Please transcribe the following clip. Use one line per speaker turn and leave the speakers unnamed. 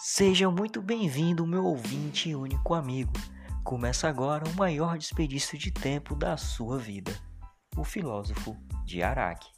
Seja muito bem-vindo, meu ouvinte e único amigo. Começa agora o maior desperdício de tempo da sua vida. O filósofo de Araque.